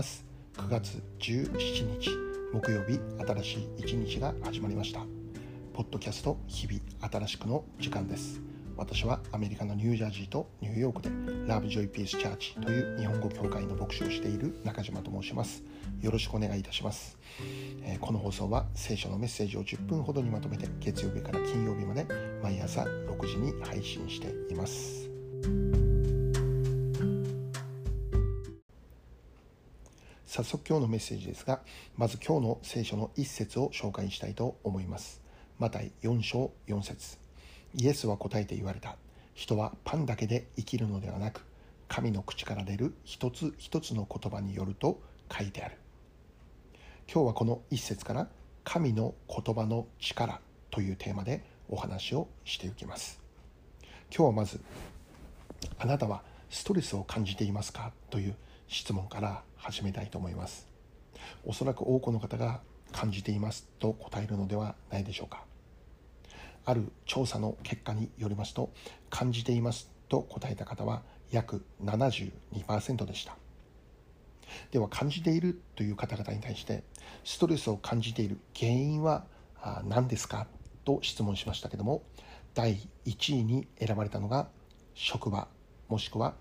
ます。9月17日木曜日新しい一日が始まりました。ポッドキャスト日々新しくの時間です。私はアメリカのニュージャージーとニューヨークでラブジョイピースチャーチという日本語協会の牧師をしている中島と申します。よろしくお願いいたします、えー、この放送は聖書のメッセージを10分ほどにまとめて月曜日から金曜日まで毎朝6時に配信しています。早速今日のメッセージですがまず今日の聖書の一節を紹介したいと思いますマタイ4章4節イエスは答えて言われた。人はパンだけで生きるのではなく、神の口から出る一つ一つの言葉によると書いてある。今日はこの一節から神の言葉の力というテーマでお話をしていきます。今日はまず、あなたはストレスを感じていますか？という質問から始めたいと思います。おそらく多くの方が感じていますと答えるのではないでしょうか。ある調査の結果によりますと感じていますと答えた方は約72%でしたでは感じているという方々に対してストレスを感じている原因は何ですか？と質問しましたけども第1位に選ばれたのが職場もしくは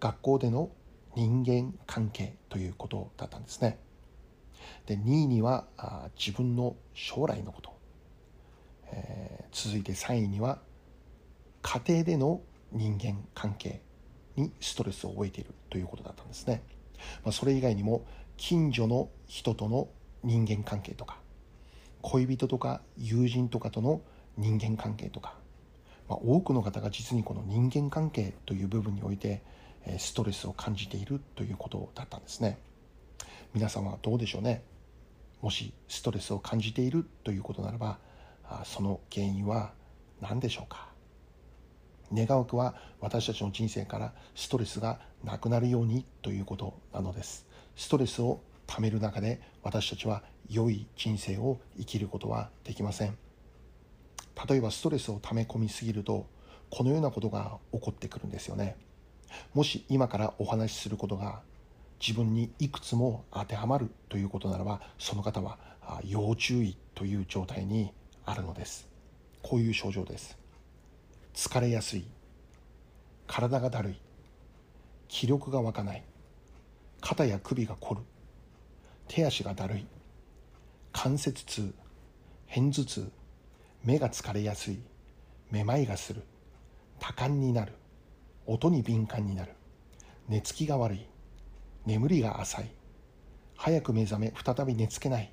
学校での人間関係ということだったんですね。で2位には自分の将来のこと。えー、続いて3位には家庭での人間関係にストレスを覚えているということだったんですね、まあ、それ以外にも近所の人との人間関係とか恋人とか友人とかとの人間関係とか、まあ、多くの方が実にこの人間関係という部分においてストレスを感じているということだったんですね。皆さんはどうでしょうね。もしストレスを感じているということならばその原因は何でしょうか。願うくは私たちの人生からストレスがなくなるようにということなのです。ストレスをためる中で私たちは良い人生を生きることはできません。例えばストレスをため込みすぎるとこのようなことが起こってくるんですよね。もし今からお話しすることが自分にいくつも当てはまるということならばその方は要注意という状態にあるのです。こういう症状です。疲れやすい。体がだるい。気力が湧かない。肩や首が凝る。手足がだるい。関節痛。片頭痛。目が疲れやすい。めまいがする。多感になる。音に敏感になる。寝つきが悪い。眠りが浅い。早く目覚め再び寝つけない。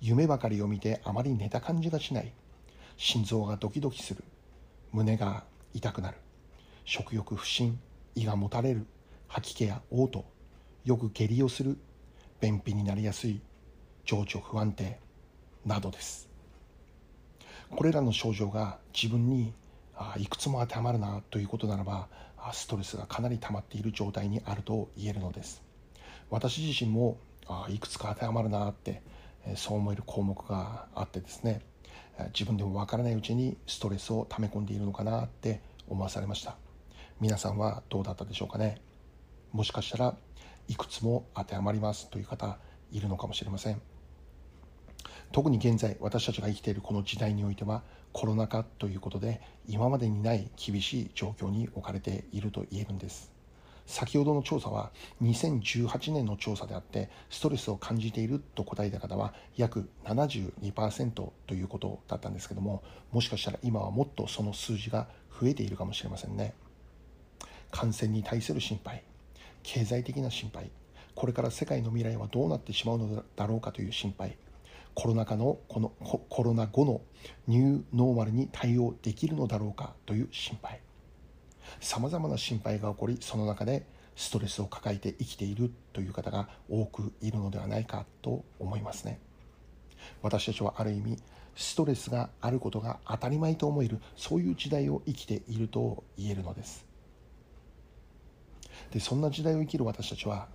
夢ばかりを見てあまり寝た感じがしない。心臓がドキドキする。胸が痛くなる。食欲不振胃がもたれる。吐き気や嘔吐。よく下痢をする。便秘になりやすい。情緒不安定。などです。これらの症状が自分にあいくつも当てはまるなということならばストレスがかなり溜まっている状態にあると言えるのです。私自身もあいくつか当てはまるなってそう思える項目があってですね自分でもわからないうちにストレスを溜め込んでいるのかなって思わされました。皆さんはどうだったでしょうかね。もしかしたらいくつも当てはまりますという方いるのかもしれません。特に現在私たちが生きているこの時代においてはコロナ禍ということで今までにない厳しい状況に置かれていると言えるんです。先ほどの調査は2018年の調査であってストレスを感じていると答えた方は約72%ということだったんですけどももしかしたら今はもっとその数字が増えているかもしれませんね。感染に対する心配経済的な心配これから世界の未来はどうなってしまうのだろうかという心配コロナ禍のこのコロナ後のニューノーマルに対応できるのだろうかという心配。さまざまな心配が起こりその中でストレスを抱えて生きているという方が多くいるのではないかと思いますね。私たちはある意味ストレスがあることが当たり前と思えるそういう時代を生きていると言えるのです。でそんな時代を生きる私たちは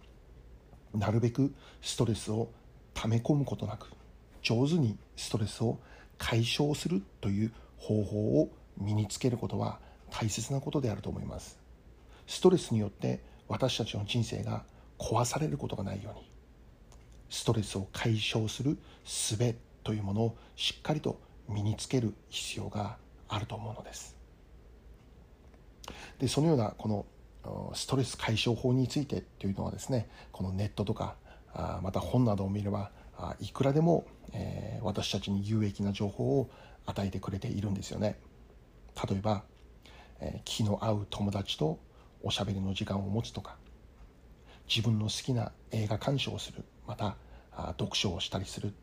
なるべくストレスを溜め込むことなく上手にストレスを解消するという方法を身につけることは大切なことであると思います。ストレスによって私たちの人生が壊されることがないようにストレスを解消する術というものをしっかりと身につける必要があると思うのです。でそのようなこのストレス解消法についてというのはですねこのネットとかまた本などを見ればいくらでも、えー、私たちに有益な情報を与えてくれているんですよね。例えば、えー、気の合う友達とおしゃべりの時間を持つとか自分の好きな映画鑑賞をするまた読書をしたりする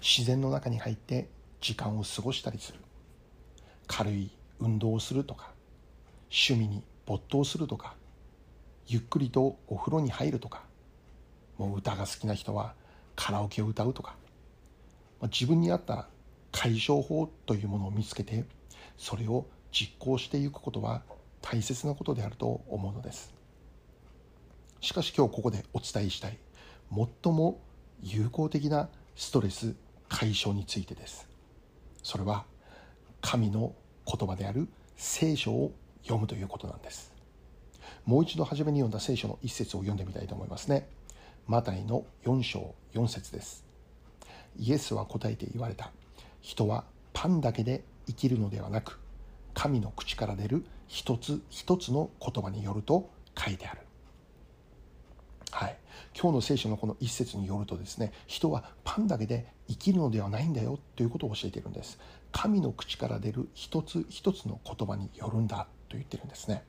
自然の中に入って時間を過ごしたりする軽い運動をするとか趣味に没頭するとかゆっくりとお風呂に入るとかもう歌が好きな人はカラオケを歌うとか、まあ、自分に合った解消法というものを見つけてそれを実行していくことは大切なことであると思うのです。しかし今日ここでお伝えしたい最も有効的なストレス解消についてです。それは神の言葉である聖書を読むということなんです。もう一度初めに読んだ聖書の一節を読んでみたいと思いますね。マタイの4章4節です。イエスは答えて言われた。人はパンだけで生きるのではなく神の口から出る一つ一つの言葉によると書いてある。はい。今日の聖書のこの一節によるとですね人はパンだけで生きるのではないんだよということを教えているんです。神の口から出る一つ一つの言葉によるんだと言ってるんですね。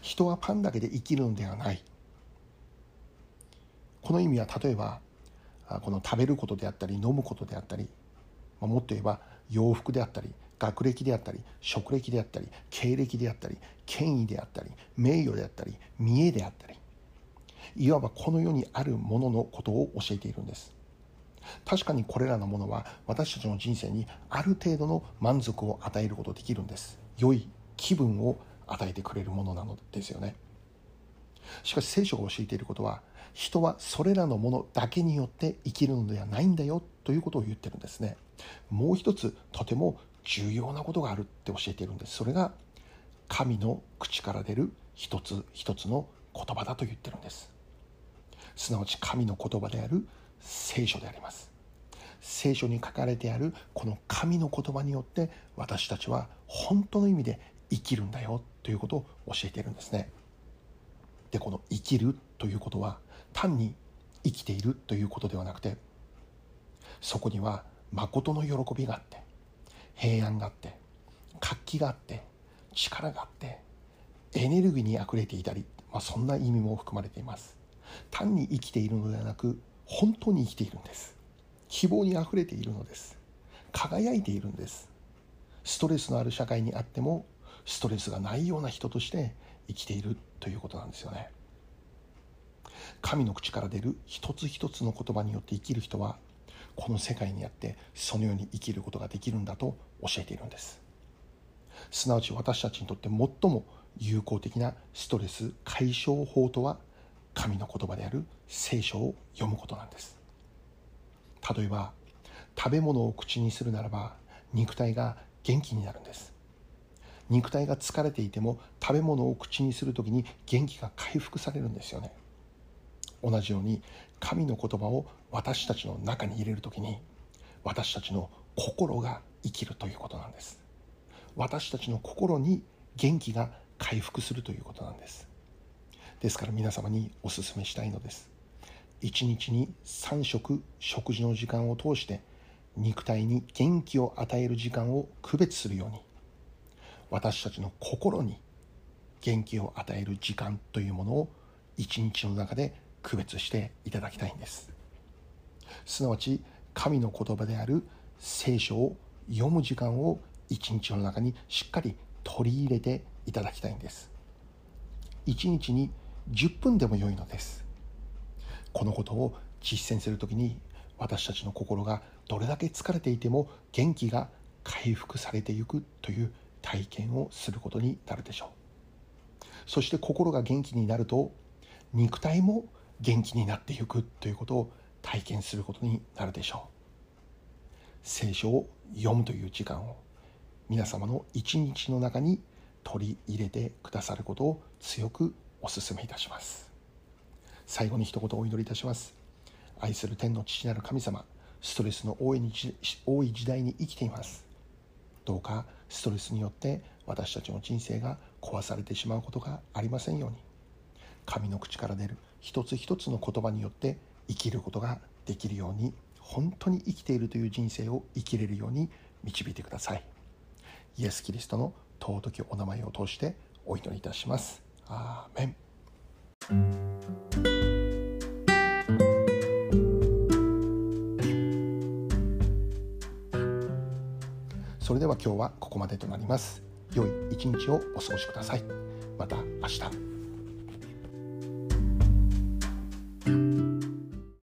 人はパンだけで生きるのではない。この意味は例えばこの食べることであったり飲むことであったりもっと言えば洋服であったり学歴であったり職歴であったり経歴であったり権威であったり名誉であったり見栄であったりいわばこの世にあるもののことを教えているんです。確かにこれらのものは私たちの人生にある程度の満足を与えることできるんです。良い気分を与えてくれるものなのですよね。しかし聖書が教えていることは人はそれらのものだけによって生きるのではないんだよということを言ってるんですね。もう一つとても重要なことがあるって教えているんです。それが神の口から出る一つ一つの言葉だと言ってるんです。すなわち神の言葉である聖書であります。聖書に書かれてあるこの神の言葉によって私たちは本当の意味で生きるんだよということを教えているんですね。でこの生きるということは単に生きているということではなくてそこには誠の喜びがあって平安があって活気があって力があってエネルギーにあふれていたり、まあ、そんな意味も含まれています。単に生きているのではなく本当に生きているんです。希望にあふれているのです。輝いているんです。ストレスのある社会にあってもストレスがないような人として生きているということなんですよね。神の口から出る一つ一つの言葉によって生きる人はこの世界にあってそのように生きることができるんだと教えているんです。すなわち私たちにとって最も有効的なストレス解消法とは神の言葉である聖書を読むことなんです。例えば食べ物を口にするならば肉体が元気になるんです。肉体が疲れていても食べ物を口にする時に元気が回復されるんですよね。同じように神の言葉を私たちの中に入れる時に私たちの心が生きるということなんです。私たちの心に元気が回復するということなんです。ですから皆様にお勧めしたいのです。一日に3食食事の時間を通して肉体に元気を与える時間を区別するように私たちの心に元気を与える時間というものを一日の中で区別していただきたいんです。すなわち神の言葉である聖書を読む時間を一日の中にしっかり取り入れていただきたいんです。一日に10分でも良いのです。このことを実践するときに私たちの心がどれだけ疲れていても元気が回復されていくという体験をすることになるでしょう。そして心が元気になると肉体も元気になっていくということを体験することになるでしょう。聖書を読むという時間を皆様の一日の中に取り入れてくださることを強くお勧めいたします。最後に一言お祈りいたします。愛する天の父なる神様ストレスの多い多い時代に生きています。どうかストレスによって私たちの人生が壊されてしまうことがありませんように。神の口から出る一つ一つの言葉によって生きることができるように本当に生きているという人生を生きれるように導いてください。イエス・キリストの尊きお名前を通してお祈りいたします。アーメン。それでは今日はここまでとなります。良い一日をお過ごしください。また明日。